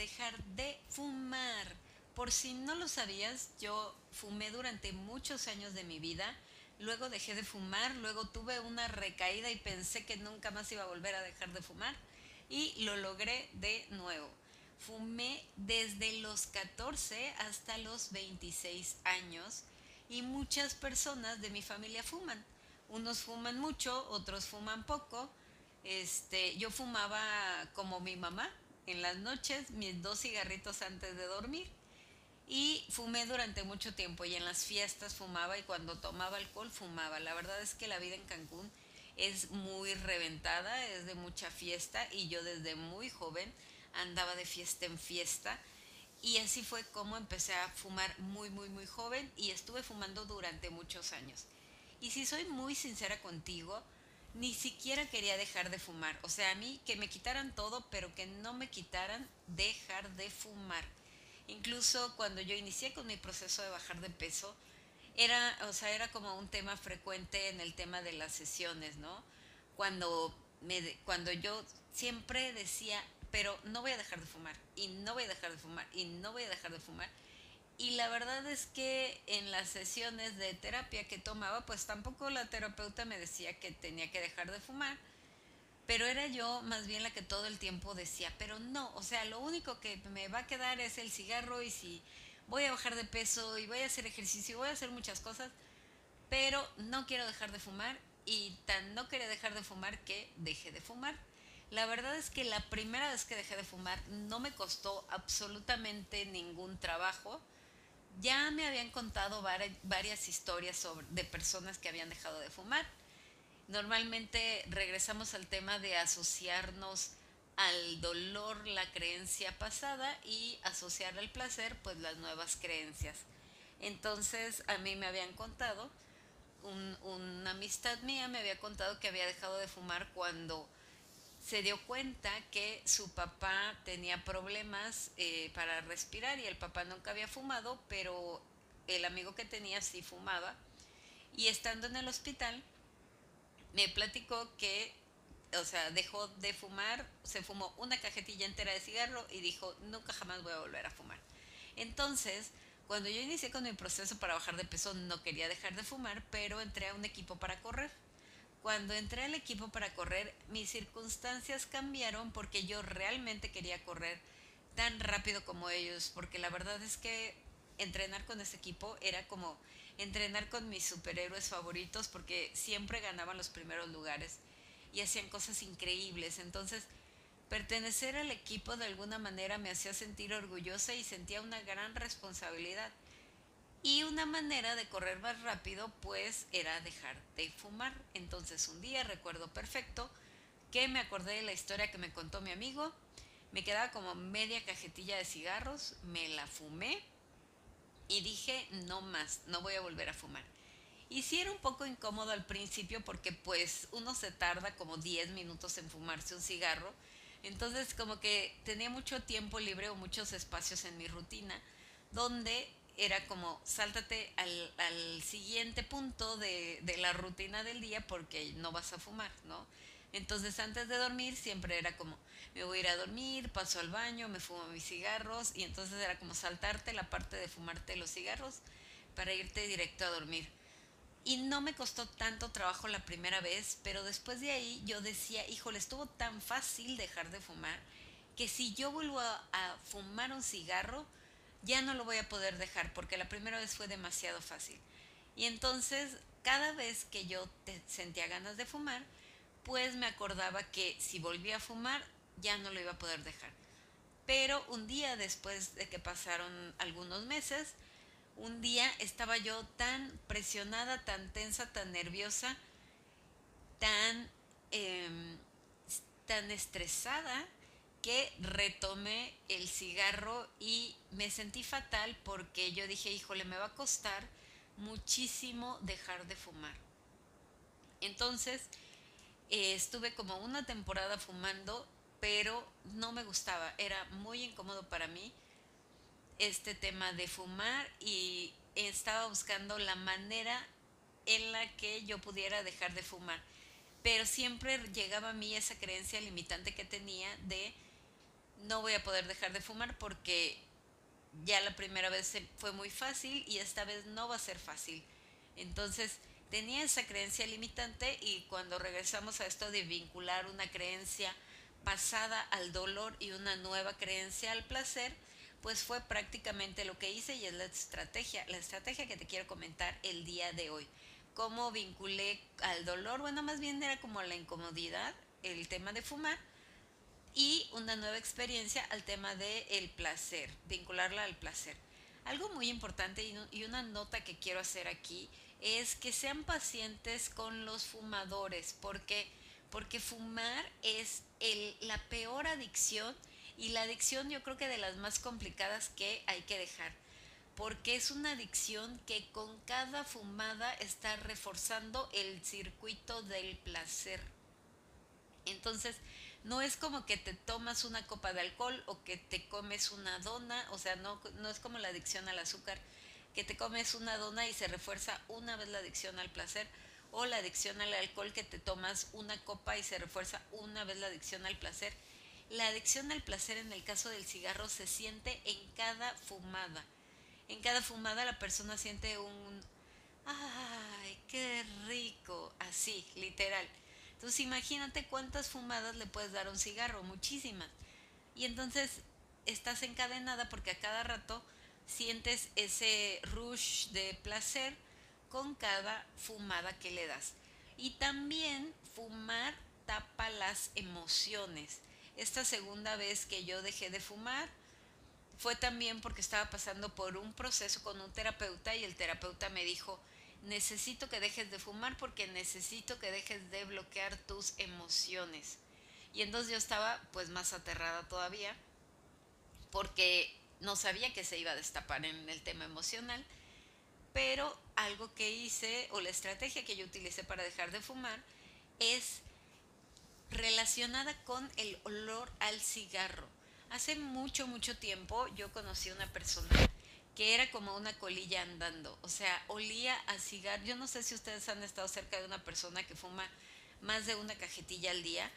dejar de fumar. Por si no lo sabías, yo fumé durante muchos años de mi vida, luego dejé de fumar, luego tuve una recaída y pensé que nunca más iba a volver a dejar de fumar y lo logré de nuevo. Fumé desde los 14 hasta los 26 años y muchas personas de mi familia fuman. Unos fuman mucho, otros fuman poco. Este, yo fumaba como mi mamá en las noches, mis dos cigarritos antes de dormir. Y fumé durante mucho tiempo y en las fiestas fumaba y cuando tomaba alcohol fumaba. La verdad es que la vida en Cancún es muy reventada, es de mucha fiesta y yo desde muy joven andaba de fiesta en fiesta y así fue como empecé a fumar muy, muy, muy joven y estuve fumando durante muchos años. Y si soy muy sincera contigo, ni siquiera quería dejar de fumar. O sea, a mí que me quitaran todo, pero que no me quitaran dejar de fumar. Incluso cuando yo inicié con mi proceso de bajar de peso, era, o sea, era como un tema frecuente en el tema de las sesiones, ¿no? Cuando, me, cuando yo siempre decía, pero no voy a dejar de fumar, y no voy a dejar de fumar, y no voy a dejar de fumar. Y la verdad es que en las sesiones de terapia que tomaba, pues tampoco la terapeuta me decía que tenía que dejar de fumar, pero era yo más bien la que todo el tiempo decía, pero no, o sea, lo único que me va a quedar es el cigarro y si voy a bajar de peso y voy a hacer ejercicio, voy a hacer muchas cosas, pero no quiero dejar de fumar y tan no quería dejar de fumar que dejé de fumar. La verdad es que la primera vez que dejé de fumar no me costó absolutamente ningún trabajo. Ya me habían contado varias historias sobre, de personas que habían dejado de fumar. Normalmente regresamos al tema de asociarnos al dolor la creencia pasada y asociar al placer pues las nuevas creencias. Entonces a mí me habían contado, una amistad mía me había contado que había dejado de fumar cuando se dio cuenta que su papá tenía problemas eh, para respirar y el papá nunca había fumado, pero el amigo que tenía sí fumaba. Y estando en el hospital, me platicó que, o sea, dejó de fumar, se fumó una cajetilla entera de cigarro y dijo, nunca jamás voy a volver a fumar. Entonces, cuando yo inicié con mi proceso para bajar de peso, no quería dejar de fumar, pero entré a un equipo para correr cuando entré al equipo para correr, mis circunstancias cambiaron porque yo realmente quería correr tan rápido como ellos, porque la verdad es que entrenar con ese equipo era como entrenar con mis superhéroes favoritos porque siempre ganaban los primeros lugares y hacían cosas increíbles. Entonces, pertenecer al equipo de alguna manera me hacía sentir orgullosa y sentía una gran responsabilidad. Y una manera de correr más rápido pues era dejar de fumar. Entonces un día recuerdo perfecto que me acordé de la historia que me contó mi amigo. Me quedaba como media cajetilla de cigarros, me la fumé y dije no más, no voy a volver a fumar. Y sí era un poco incómodo al principio porque pues uno se tarda como 10 minutos en fumarse un cigarro. Entonces como que tenía mucho tiempo libre o muchos espacios en mi rutina donde era como sáltate al, siguiente punto de, la rutina del día porque no vas a fumar, ¿no? Entonces antes de dormir siempre era como, me voy a ir a dormir, paso al baño, me fumo mis cigarros y entonces era como saltarte la parte de fumarte los cigarros para irte directo a dormir. Y no me costó tanto trabajo la primera vez, pero después de ahí yo decía, híjole, estuvo tan fácil dejar de fumar que si yo vuelvo a fumar un cigarro, ya no lo voy a poder dejar porque la primera vez fue demasiado fácil. Y entonces, cada vez que yo sentía ganas de fumar, pues me acordaba que si volvía a fumar, ya no lo iba a poder dejar. Pero un día después de que pasaron algunos meses, un día estaba yo tan presionada, tan tensa, tan nerviosa, tan, eh, tan estresada, que retomé el cigarro y me sentí fatal porque yo dije, híjole, me va a costar muchísimo dejar de fumar. Entonces, eh, estuve como una temporada fumando, pero no me gustaba, era muy incómodo para mí este tema de fumar y estaba buscando la manera en la que yo pudiera dejar de fumar. Pero siempre llegaba a mí esa creencia limitante que tenía de no voy a poder dejar de fumar porque ya la primera vez fue muy fácil y esta vez no va a ser fácil. Entonces tenía esa creencia limitante y cuando regresamos a esto de vincular una creencia pasada al dolor y una nueva creencia al placer, pues fue prácticamente lo que hice y es la estrategia, la estrategia que te quiero comentar el día de hoy. Cómo vinculé al dolor, bueno, más bien era como la incomodidad, el tema de fumar, y una nueva experiencia al tema del el placer, vincularla al placer. Algo muy importante y una nota que quiero hacer aquí es que sean pacientes con los fumadores, porque, porque fumar es la peor adicción y la adicción yo creo que de las más complicadas que hay que dejar, porque es una adicción que con cada fumada está reforzando el circuito del placer. Entonces, no es como que te tomas una copa de alcohol o que te comes una dona, o sea, no, no es como la adicción al azúcar, que te comes una dona y se refuerza una vez la adicción al placer, o la adicción al alcohol que te tomas una copa y se refuerza una vez la adicción al placer. La adicción al placer en el caso del cigarro se siente en cada fumada. En cada fumada la persona siente un, ay, qué rico, así, literal. Entonces imagínate cuántas fumadas le puedes dar a un cigarro, muchísimas. Y entonces estás encadenada porque a cada rato sientes ese rush de placer con cada fumada que le das. Y también fumar tapa las emociones. Esta segunda vez que yo dejé de fumar fue también porque estaba pasando por un proceso con un terapeuta y el terapeuta me dijo, necesito que dejes de fumar porque necesito que dejes de bloquear tus emociones. Y entonces yo estaba pues más aterrada todavía porque no sabía que se iba a destapar en el tema emocional, pero algo que hice o la estrategia que yo utilicé para dejar de fumar es relacionada con el olor al cigarro. Hace mucho, mucho tiempo yo conocí a una persona que era como una colilla andando, o sea, olía a cigarro. Yo no sé si ustedes han estado cerca de una persona que fuma más de una cajetilla al día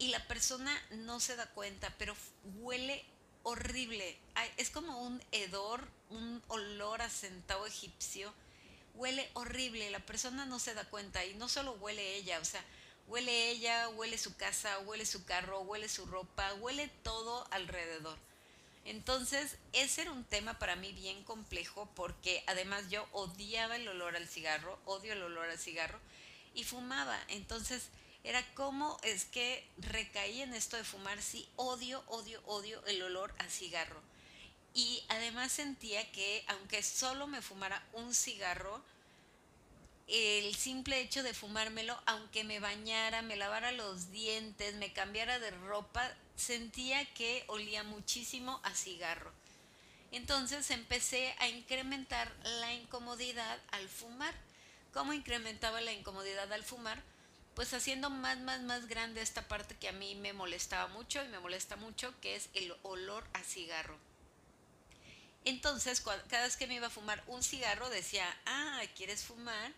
y la persona no se da cuenta, pero huele horrible. es como un hedor, un olor a centavo egipcio. Huele horrible, la persona no se da cuenta y no solo huele ella, o sea, huele ella, huele su casa, huele su carro, huele su ropa, huele todo alrededor. Entonces, ese era un tema para mí bien complejo porque además yo odiaba el olor al cigarro, odio el olor al cigarro y fumaba. Entonces, era como es que recaí en esto de fumar, sí, odio, odio, odio el olor a cigarro. Y además sentía que aunque solo me fumara un cigarro, el simple hecho de fumármelo, aunque me bañara, me lavara los dientes, me cambiara de ropa, sentía que olía muchísimo a cigarro. Entonces empecé a incrementar la incomodidad al fumar. ¿Cómo incrementaba la incomodidad al fumar? Pues haciendo más, más, más grande esta parte que a mí me molestaba mucho y me molesta mucho, que es el olor a cigarro. Entonces, cada vez que me iba a fumar un cigarro, decía, ah, ¿quieres fumar?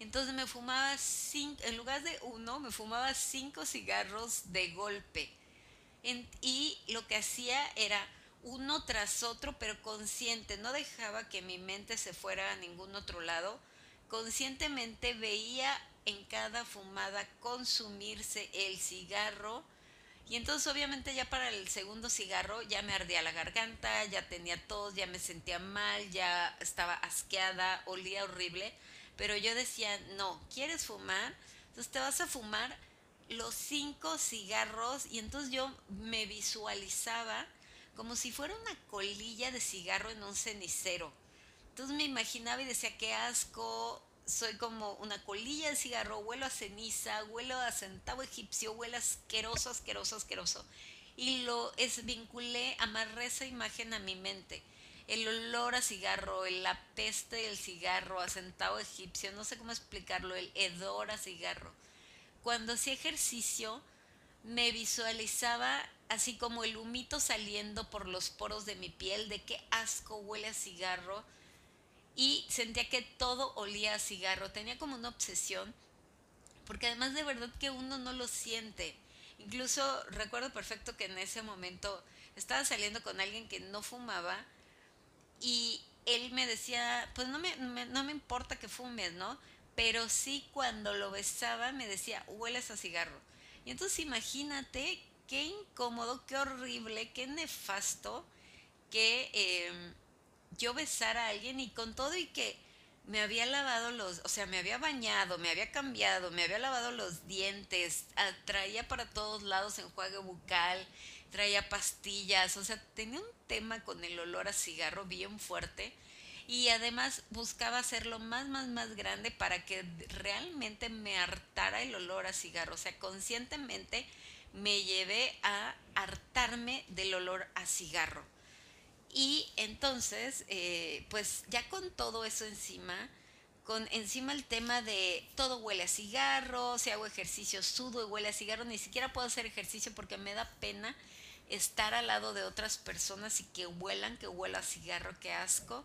Entonces me fumaba cinco, en lugar de uno, me fumaba cinco cigarros de golpe y lo que hacía era uno tras otro, pero consciente, no dejaba que mi mente se fuera a ningún otro lado. Conscientemente veía en cada fumada consumirse el cigarro. Y entonces obviamente ya para el segundo cigarro ya me ardía la garganta, ya tenía tos, ya me sentía mal, ya estaba asqueada, olía horrible. Pero yo decía, no, ¿quieres fumar? Entonces te vas a fumar los cinco cigarros y entonces yo me visualizaba como si fuera una colilla de cigarro en un cenicero. Entonces me imaginaba y decía, qué asco, soy como una colilla de cigarro, huelo a ceniza, huelo a centavo egipcio, huelo asqueroso, asqueroso, asqueroso. Y lo es, vinculé, amarré esa imagen a mi mente. El olor a cigarro, la peste del cigarro, a centavo egipcio, no sé cómo explicarlo, el hedor a cigarro cuando hacía ejercicio me visualizaba así como el humito saliendo por los poros de mi piel, de qué asco huele a cigarro, y sentía que todo olía a cigarro. Tenía como una obsesión, porque además de verdad que uno no lo siente. Incluso recuerdo perfecto que en ese momento estaba saliendo con alguien que no fumaba y él me decía, pues no me, no me importa que fumes, ¿no? Pero sí cuando lo besaba me decía, hueles a cigarro. Y entonces imagínate qué incómodo, qué horrible, qué nefasto que em, yo besara a alguien y con todo y que me había lavado los, o sea, me había bañado, me había cambiado, me había lavado los dientes, ah, traía para todos lados enjuague bucal, traía pastillas, o sea, tenía un tema con el olor a cigarro bien fuerte y además buscaba hacerlo más, más, más grande para que realmente me hartara el olor a cigarro, o sea, conscientemente me llevé a hartarme del olor a cigarro. Y entonces, eh, pues ya con todo eso encima, con encima el tema de todo huele a cigarro, si hago ejercicio sudo y huele a cigarro, ni siquiera puedo hacer ejercicio porque me da pena estar al lado de otras personas y que huelan, que huela a cigarro, qué asco.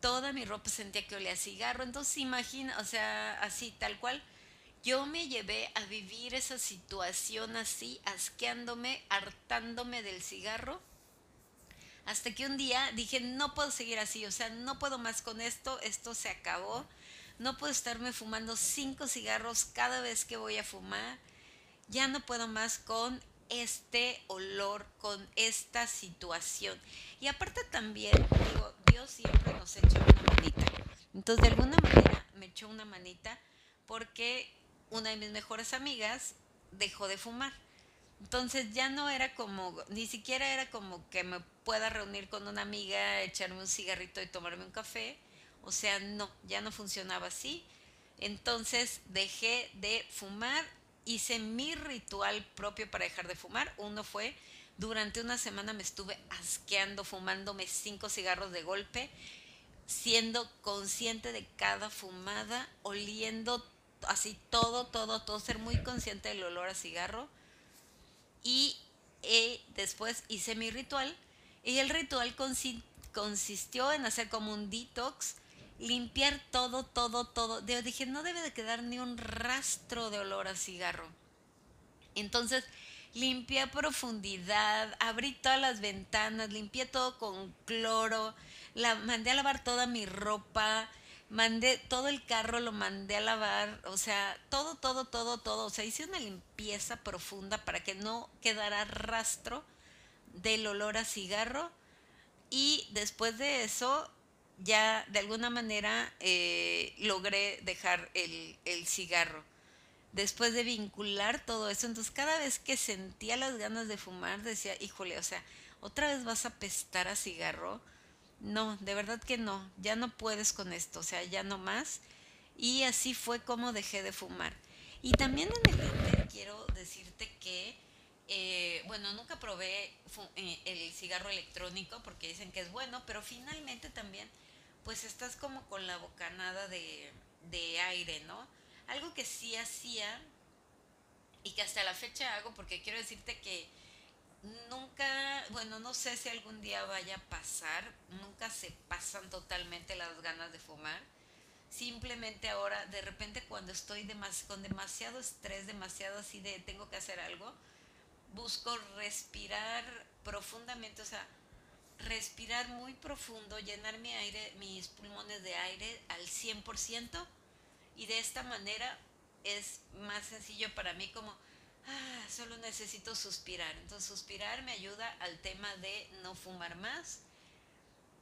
Toda mi ropa sentía que olía a cigarro, entonces imagina, o sea, así, tal cual. Yo me llevé a vivir esa situación así, asqueándome, hartándome del cigarro hasta que un día dije, no puedo seguir así, o sea, no puedo más con esto, esto se acabó. No puedo estarme fumando cinco cigarros cada vez que voy a fumar. Ya no puedo más con este olor, con esta situación. Y aparte también, digo, Dios siempre nos echa una manita. Entonces, de alguna manera me echó una manita porque una de mis mejores amigas dejó de fumar. Entonces ya no era como, ni siquiera era como que me pueda reunir con una amiga, echarme un cigarrito y tomarme un café. O sea, no, ya no funcionaba así. Entonces dejé de fumar, hice mi ritual propio para dejar de fumar. Uno fue, durante una semana me estuve asqueando, fumándome cinco cigarros de golpe, siendo consciente de cada fumada, oliendo así todo, todo, todo, ser muy consciente del olor a cigarro y eh, después hice mi ritual y el ritual consistió en hacer como un detox, limpiar todo, todo, todo. Yo dije, no debe de quedar ni un rastro de olor a cigarro. Entonces, limpié profundidad, abrí todas las ventanas, limpié todo con cloro, la, mandé a lavar toda mi ropa, mandé todo el carro, lo mandé a lavar, o sea, todo, todo, todo, todo. O sea, hice una limpieza profunda para que no quedara rastro del olor a cigarro. Y después de eso, ya de alguna manera eh, logré dejar el, el cigarro. Después de vincular todo eso, entonces cada vez que sentía las ganas de fumar, decía, híjole, o sea, otra vez vas a pestar a cigarro no, de verdad que no, ya no puedes con esto, o sea, ya no más. Y así fue como dejé de fumar. Y también en el Inter quiero decirte que, eh, bueno, nunca probé eh, el cigarro electrónico porque dicen que es bueno, pero finalmente también, pues estás como con la bocanada de, de aire, ¿no? Algo que sí hacía y que hasta la fecha hago porque quiero decirte que nunca, bueno, no sé si algún día vaya a pasar, nunca se pasan totalmente las ganas de fumar. Simplemente ahora, de repente cuando estoy con demasiado estrés, demasiado así de tengo que hacer algo, busco respirar profundamente, o sea, respirar muy profundo, llenar mi aire, mis pulmones de aire al 100% y de esta manera es más sencillo para mí como ah, solo necesito suspirar. Entonces suspirar me ayuda al tema de no fumar más.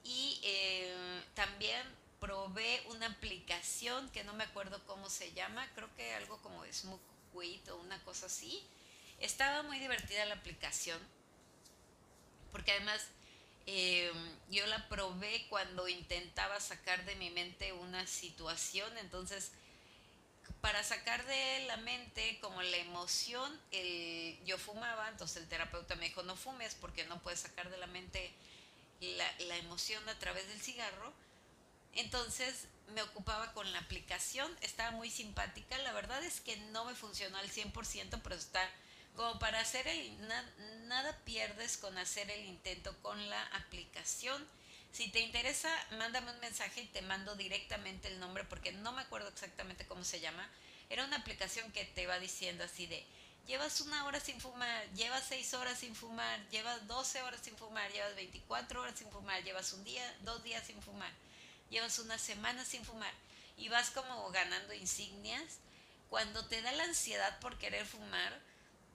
Y eh, también probé una aplicación que no me acuerdo cómo se llama, creo que algo como Smoke Quit o una cosa así. Estaba muy divertida la aplicación, porque además eh, yo la probé cuando intentaba sacar de mi mente una situación, entonces para sacar de la mente como la emoción, yo fumaba, entonces el terapeuta me dijo, no fumes porque no puedes sacar de la mente la, la emoción a través del cigarro. Entonces me ocupaba con la aplicación, estaba muy simpática, la verdad es que no me funcionó al 100%, pero está como para hacer el, nada pierdes con hacer el intento con la aplicación si te interesa, mándame un mensaje y te mando directamente el nombre porque no me acuerdo exactamente cómo se llama. Era una aplicación que te va diciendo así de, llevas una hora sin fumar, llevas seis horas sin fumar, llevas 12 horas sin fumar, llevas 24 horas sin fumar, llevas un día, dos días sin fumar, llevas una semana sin fumar y vas como ganando insignias. Cuando te da la ansiedad por querer fumar,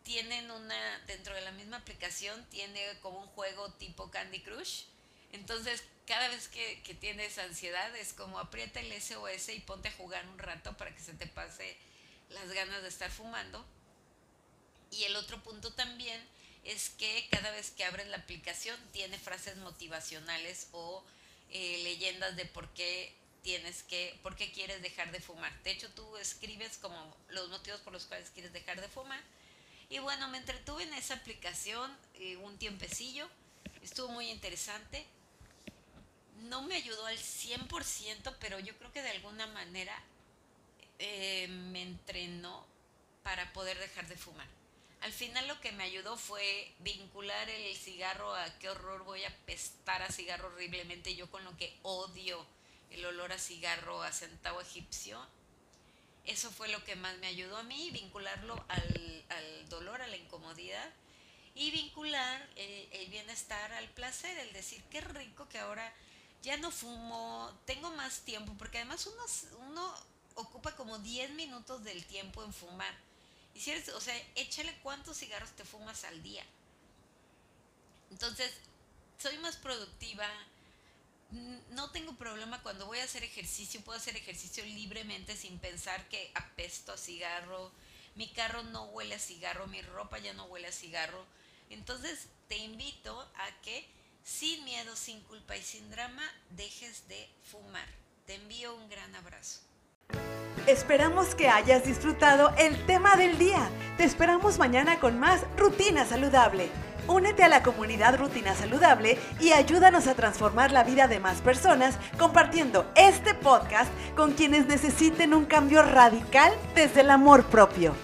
tienen una, dentro de la misma aplicación, tiene como un juego tipo Candy Crush. Entonces, cada vez que, que tienes ansiedad, es como aprieta el SOS y ponte a jugar un rato para que se te pase las ganas de estar fumando. Y el otro punto también es que cada vez que abres la aplicación tiene frases motivacionales o eh, leyendas de por qué tienes que, por qué quieres dejar de fumar. De hecho, tú escribes como los motivos por los cuales quieres dejar de fumar. Y bueno, me entretuve en esa aplicación eh, un tiempecillo. Estuvo muy interesante. No me ayudó al 100%, pero yo creo que de alguna manera eh, me entrenó para poder dejar de fumar. Al final lo que me ayudó fue vincular el cigarro a qué horror voy a pestar a cigarro horriblemente, yo con lo que odio el olor a cigarro a centavo egipcio. Eso fue lo que más me ayudó a mí, vincularlo al, dolor, a la incomodidad y vincular el, bienestar al placer, el decir qué rico que ahora ya no fumo, tengo más tiempo, porque además uno, uno ocupa como 10 minutos del tiempo en fumar y si eres, o sea, échale cuántos cigarros te fumas al día. Entonces, soy más productiva. No tengo problema cuando voy a hacer ejercicio, puedo hacer ejercicio libremente sin pensar que apesto a cigarro. Mi carro no huele a cigarro, mi ropa ya no huele a cigarro. Entonces, te invito a que sin miedo, sin culpa y sin drama, dejes de fumar. Te envío un gran abrazo. Esperamos que hayas disfrutado el tema del día. Te esperamos mañana con más Rutina Saludable. Únete a la comunidad Rutina Saludable y ayúdanos a transformar la vida de más personas compartiendo este podcast con quienes necesiten un cambio radical desde el amor propio.